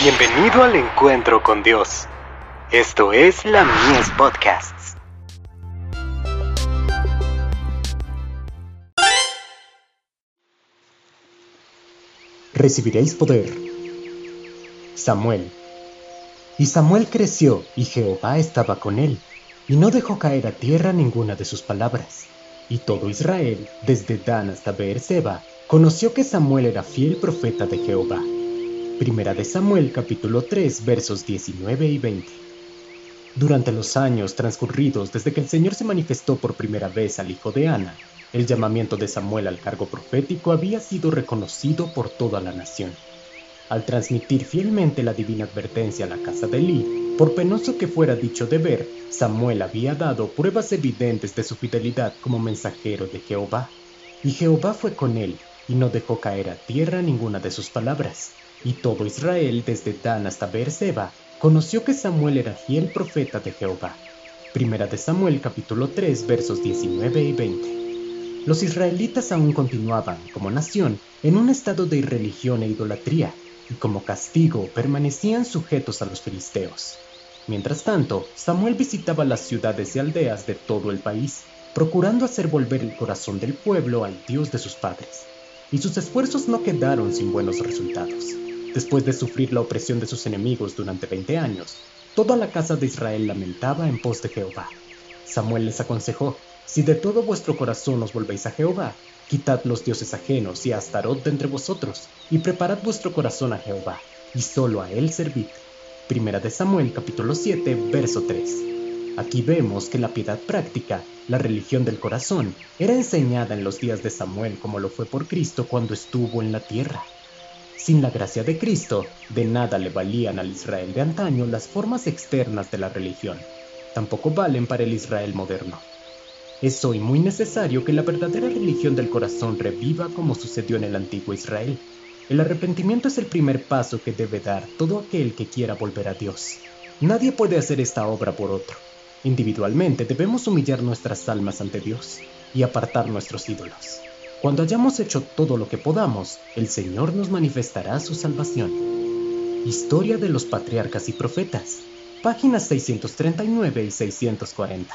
Bienvenido al encuentro con Dios. Esto es la Mies Podcasts. Recibiréis poder. Samuel. Y Samuel creció, y Jehová estaba con él, y no dejó caer a tierra ninguna de sus palabras. Y todo Israel, desde Dan hasta Beerseba, conoció que Samuel era fiel profeta de Jehová. Primera de Samuel capítulo 3 versos 19 y 20. Durante los años transcurridos desde que el Señor se manifestó por primera vez al hijo de Ana, el llamamiento de Samuel al cargo profético había sido reconocido por toda la nación. Al transmitir fielmente la divina advertencia a la casa de Eli, por penoso que fuera dicho de ver, Samuel había dado pruebas evidentes de su fidelidad como mensajero de Jehová. Y Jehová fue con él, y no dejó caer a tierra ninguna de sus palabras. Y todo Israel, desde Dan hasta Beerseba, conoció que Samuel era fiel profeta de Jehová. Primera de Samuel capítulo 3 versos 19 y 20. Los israelitas aún continuaban, como nación, en un estado de irreligión e idolatría, y como castigo permanecían sujetos a los filisteos. Mientras tanto, Samuel visitaba las ciudades y aldeas de todo el país, procurando hacer volver el corazón del pueblo al Dios de sus padres. Y sus esfuerzos no quedaron sin buenos resultados. Después de sufrir la opresión de sus enemigos durante 20 años, toda la casa de Israel lamentaba en pos de Jehová. Samuel les aconsejó, si de todo vuestro corazón os volvéis a Jehová, quitad los dioses ajenos y a Astarot de entre vosotros, y preparad vuestro corazón a Jehová, y solo a él servid. Primera de Samuel capítulo 7, verso 3. Aquí vemos que la piedad práctica, la religión del corazón, era enseñada en los días de Samuel como lo fue por Cristo cuando estuvo en la tierra. Sin la gracia de Cristo, de nada le valían al Israel de antaño las formas externas de la religión. Tampoco valen para el Israel moderno. Es hoy muy necesario que la verdadera religión del corazón reviva como sucedió en el antiguo Israel. El arrepentimiento es el primer paso que debe dar todo aquel que quiera volver a Dios. Nadie puede hacer esta obra por otro. Individualmente debemos humillar nuestras almas ante Dios y apartar nuestros ídolos. Cuando hayamos hecho todo lo que podamos, el Señor nos manifestará su salvación. Historia de los Patriarcas y Profetas, páginas 639 y 640.